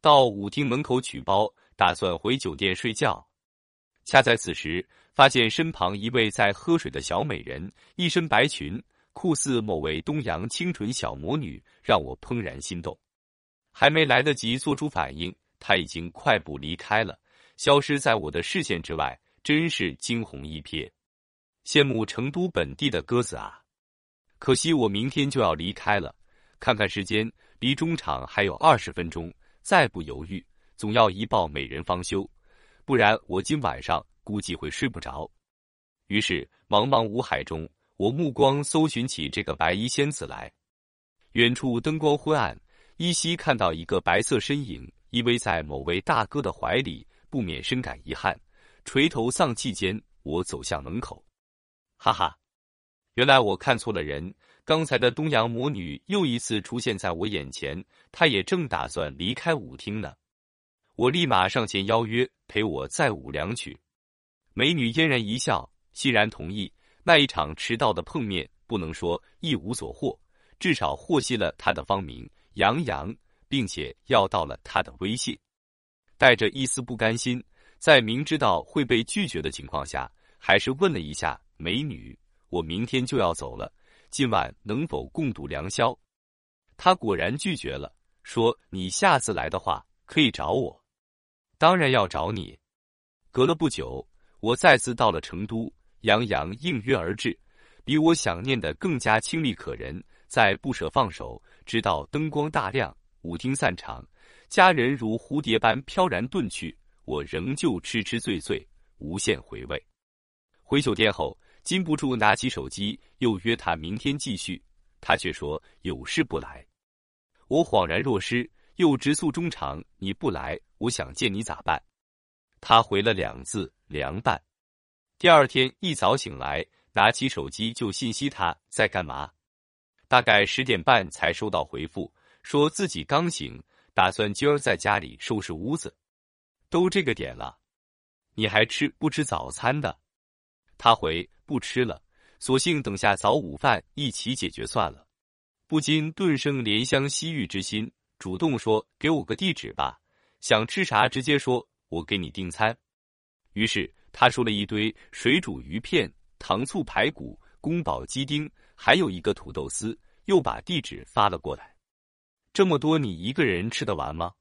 到舞厅门口取包，打算回酒店睡觉。恰在此时，发现身旁一位在喝水的小美人，一身白裙，酷似某位东洋清纯小魔女，让我怦然心动。还没来得及做出反应，她已经快步离开了，消失在我的视线之外，真是惊鸿一瞥。羡慕成都本地的鸽子啊！可惜我明天就要离开了。看看时间，离中场还有二十分钟，再不犹豫，总要一报美人方休，不然我今晚上估计会睡不着。于是，茫茫五海中，我目光搜寻起这个白衣仙子来。远处灯光昏暗，依稀看到一个白色身影依偎在某位大哥的怀里，不免深感遗憾。垂头丧气间，我走向门口。哈哈，原来我看错了人。刚才的东洋魔女又一次出现在我眼前，她也正打算离开舞厅呢。我立马上前邀约，陪我再舞两曲。美女嫣然一笑，欣然同意。那一场迟到的碰面，不能说一无所获，至少获悉了她的芳名杨洋，并且要到了她的微信。带着一丝不甘心，在明知道会被拒绝的情况下，还是问了一下。美女，我明天就要走了，今晚能否共度良宵？他果然拒绝了，说：“你下次来的话可以找我，当然要找你。”隔了不久，我再次到了成都，杨洋应约而至，比我想念的更加清丽可人，在不舍放手，直到灯光大亮，舞厅散场，佳人如蝴蝶般飘然遁去，我仍旧痴痴醉醉，无限回味。回酒店后。禁不住拿起手机，又约他明天继续，他却说有事不来。我恍然若失，又直诉衷肠：“你不来，我想见你咋办？”他回了两字：“凉拌。”第二天一早醒来，拿起手机就信息他在干嘛。大概十点半才收到回复，说自己刚醒，打算今儿在家里收拾屋子。都这个点了，你还吃不吃早餐的？他回。不吃了，索性等下早午饭一起解决算了。不禁顿生怜香惜玉之心，主动说：“给我个地址吧，想吃啥直接说，我给你订餐。”于是他说了一堆水煮鱼片、糖醋排骨、宫保鸡丁，还有一个土豆丝，又把地址发了过来。这么多你一个人吃得完吗？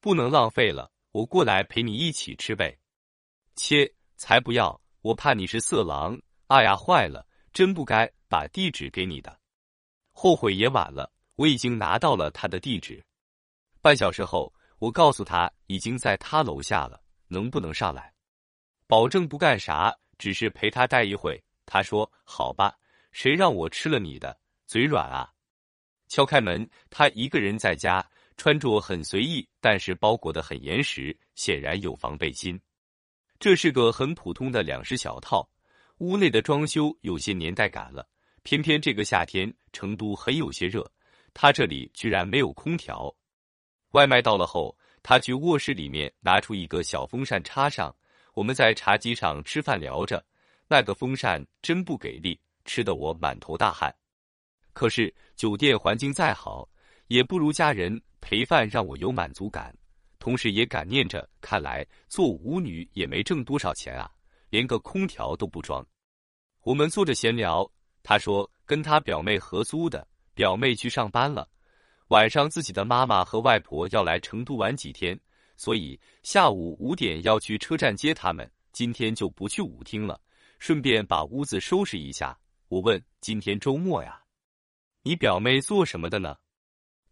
不能浪费了，我过来陪你一起吃呗。切，才不要，我怕你是色狼。哎呀，坏了！真不该把地址给你的，后悔也晚了。我已经拿到了他的地址。半小时后，我告诉他已经在他楼下了，能不能上来？保证不干啥，只是陪他待一会。他说：“好吧。”谁让我吃了你的嘴软啊？敲开门，他一个人在家，穿着很随意，但是包裹的很严实，显然有防备心。这是个很普通的两室小套。屋内的装修有些年代感了，偏偏这个夏天成都很有些热，他这里居然没有空调。外卖到了后，他去卧室里面拿出一个小风扇插上，我们在茶几上吃饭聊着，那个风扇真不给力，吃得我满头大汗。可是酒店环境再好，也不如家人陪饭让我有满足感，同时也感念着，看来做舞女也没挣多少钱啊。连个空调都不装，我们坐着闲聊。他说跟他表妹合租的，表妹去上班了，晚上自己的妈妈和外婆要来成都玩几天，所以下午五点要去车站接他们。今天就不去舞厅了，顺便把屋子收拾一下。我问今天周末呀，你表妹做什么的呢？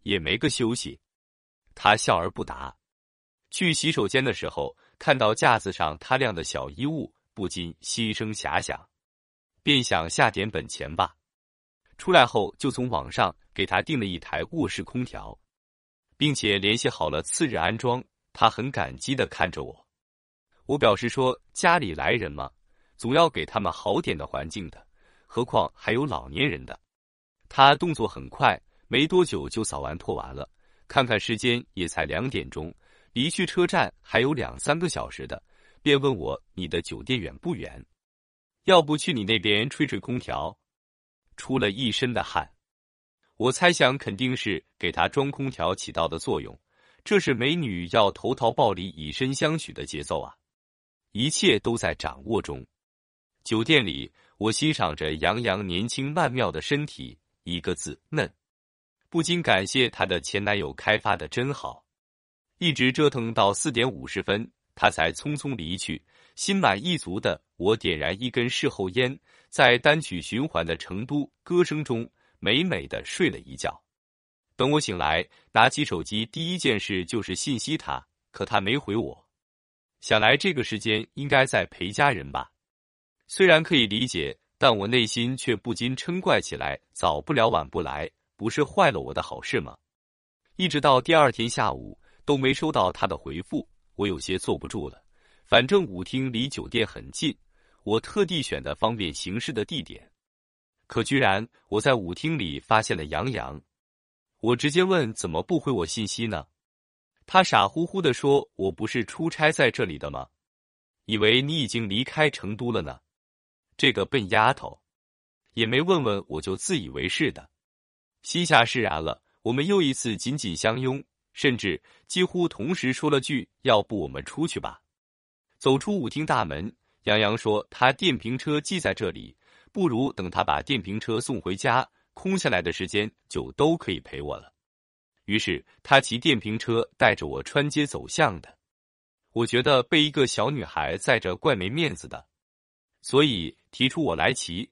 也没个休息。他笑而不答。去洗手间的时候，看到架子上他晾的小衣物。不禁心生遐想，便想下点本钱吧。出来后就从网上给他订了一台卧室空调，并且联系好了次日安装。他很感激的看着我，我表示说家里来人嘛，总要给他们好点的环境的，何况还有老年人的。他动作很快，没多久就扫完拖完了。看看时间也才两点钟，离去车站还有两三个小时的。便问我你的酒店远不远？要不去你那边吹吹空调？出了一身的汗。我猜想肯定是给他装空调起到的作用。这是美女要投桃报李、以身相许的节奏啊！一切都在掌握中。酒店里，我欣赏着杨洋年轻曼妙的身体，一个字嫩，不禁感谢她的前男友开发的真好。一直折腾到四点五十分，他才匆匆离去。心满意足的我点燃一根事后烟，在单曲循环的成都歌声中美美的睡了一觉。等我醒来，拿起手机，第一件事就是信息他，可他没回我。想来这个时间应该在陪家人吧。虽然可以理解，但我内心却不禁嗔怪起来：早不了，晚不来，不是坏了我的好事吗？一直到第二天下午都没收到他的回复，我有些坐不住了。反正舞厅离酒店很近，我特地选的方便行事的地点。可居然我在舞厅里发现了杨洋，我直接问怎么不回我信息呢？他傻乎乎的说：“我不是出差在这里的吗？以为你已经离开成都了呢。”这个笨丫头，也没问问我就自以为是的。心下释然了，我们又一次紧紧相拥，甚至几乎同时说了句：“要不我们出去吧。”走出舞厅大门，杨洋说：“他电瓶车寄在这里，不如等他把电瓶车送回家，空下来的时间就都可以陪我了。”于是他骑电瓶车带着我穿街走巷的。我觉得被一个小女孩载着怪没面子的，所以提出我来骑。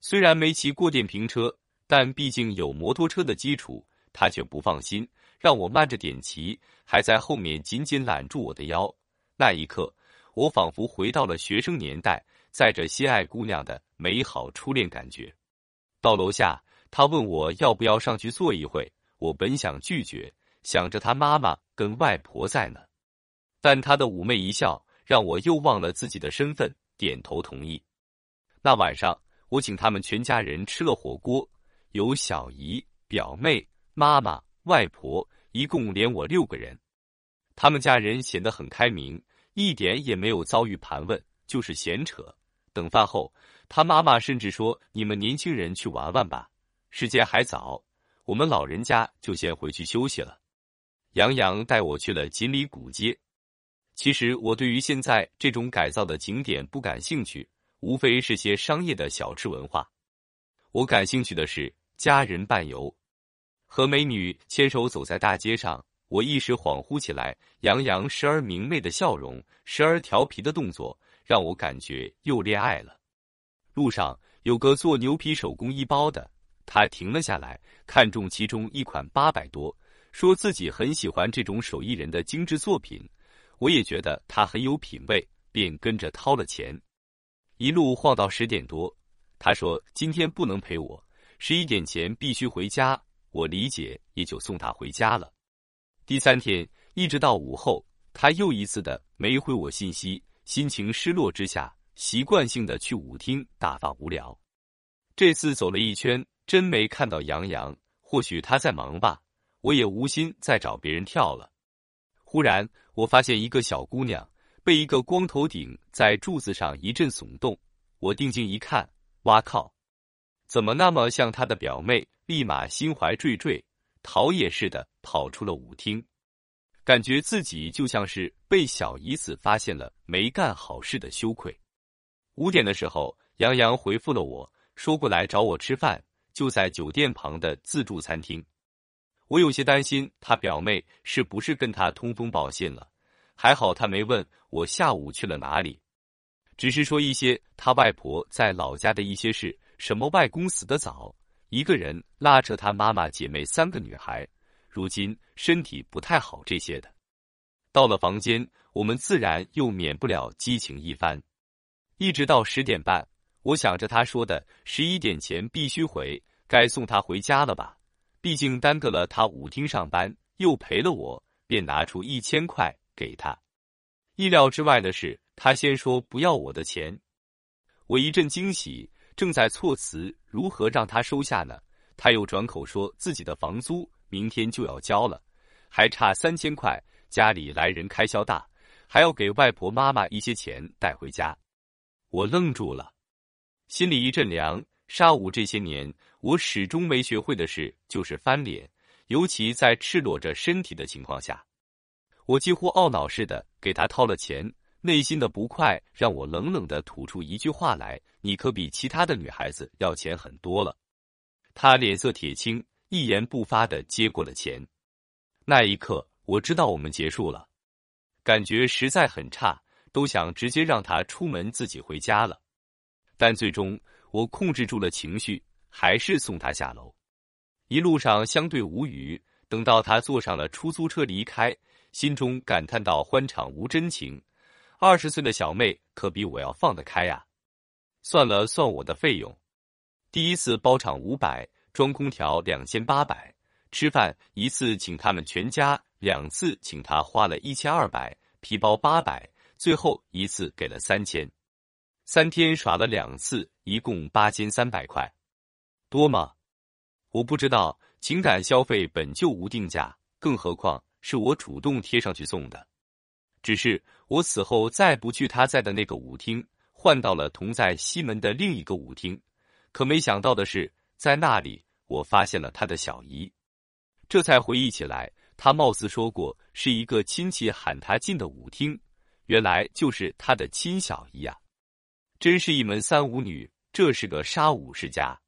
虽然没骑过电瓶车，但毕竟有摩托车的基础，他却不放心，让我慢着点骑，还在后面紧紧揽住我的腰。那一刻。我仿佛回到了学生年代，载着心爱姑娘的美好初恋感觉。到楼下，他问我要不要上去坐一会。我本想拒绝，想着他妈妈跟外婆在呢，但他的妩媚一笑，让我又忘了自己的身份，点头同意。那晚上，我请他们全家人吃了火锅，有小姨、表妹、妈妈、外婆，一共连我六个人。他们家人显得很开明。一点也没有遭遇盘问，就是闲扯。等饭后，他妈妈甚至说：“你们年轻人去玩玩吧，时间还早，我们老人家就先回去休息了。”杨洋带我去了锦里古街。其实我对于现在这种改造的景点不感兴趣，无非是些商业的小吃文化。我感兴趣的是家人伴游，和美女牵手走在大街上。我一时恍惚起来，杨洋时而明媚的笑容，时而调皮的动作，让我感觉又恋爱了。路上有个做牛皮手工艺包的，他停了下来，看中其中一款八百多，说自己很喜欢这种手艺人的精致作品。我也觉得他很有品味，便跟着掏了钱。一路晃到十点多，他说今天不能陪我，十一点前必须回家。我理解，也就送他回家了。第三天，一直到午后，他又一次的没回我信息，心情失落之下，习惯性的去舞厅打发无聊。这次走了一圈，真没看到杨洋，或许他在忙吧，我也无心再找别人跳了。忽然，我发现一个小姑娘被一个光头顶在柱子上一阵耸动，我定睛一看，哇靠，怎么那么像他的表妹？立马心怀惴惴。逃也似的跑出了舞厅，感觉自己就像是被小姨子发现了没干好事的羞愧。五点的时候，杨洋回复了我说过来找我吃饭，就在酒店旁的自助餐厅。我有些担心他表妹是不是跟他通风报信了，还好他没问我下午去了哪里，只是说一些他外婆在老家的一些事，什么外公死得早。一个人拉扯他妈妈姐妹三个女孩，如今身体不太好这些的。到了房间，我们自然又免不了激情一番，一直到十点半。我想着他说的十一点前必须回，该送他回家了吧？毕竟耽搁了他舞厅上班，又陪了我，便拿出一千块给他。意料之外的是，他先说不要我的钱，我一阵惊喜。正在措辞如何让他收下呢？他又转口说自己的房租明天就要交了，还差三千块，家里来人开销大，还要给外婆妈妈一些钱带回家。我愣住了，心里一阵凉。杀舞这些年，我始终没学会的事就是翻脸，尤其在赤裸着身体的情况下。我几乎懊恼似的给他掏了钱，内心的不快让我冷冷的吐出一句话来：“你可比其他的女孩子要钱很多了。”他脸色铁青，一言不发的接过了钱。那一刻，我知道我们结束了，感觉实在很差，都想直接让他出门自己回家了。但最终，我控制住了情绪，还是送他下楼。一路上相对无语，等到他坐上了出租车离开。心中感叹道：“欢场无真情，二十岁的小妹可比我要放得开呀。”算了算我的费用，第一次包场五百，装空调两千八百，吃饭一次请他们全家，两次请他花了一千二百，皮包八百，最后一次给了三千。三天耍了两次，一共八千三百块，多吗？我不知道，情感消费本就无定价，更何况。是我主动贴上去送的，只是我死后再不去他在的那个舞厅，换到了同在西门的另一个舞厅。可没想到的是，在那里我发现了他的小姨，这才回忆起来，他貌似说过是一个亲戚喊他进的舞厅，原来就是他的亲小姨呀！真是一门三舞女，这是个杀舞世家，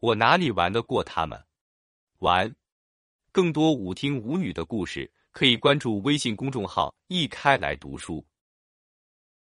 我哪里玩得过他们？玩。更多舞厅舞女的故事，可以关注微信公众号“一开来读书”。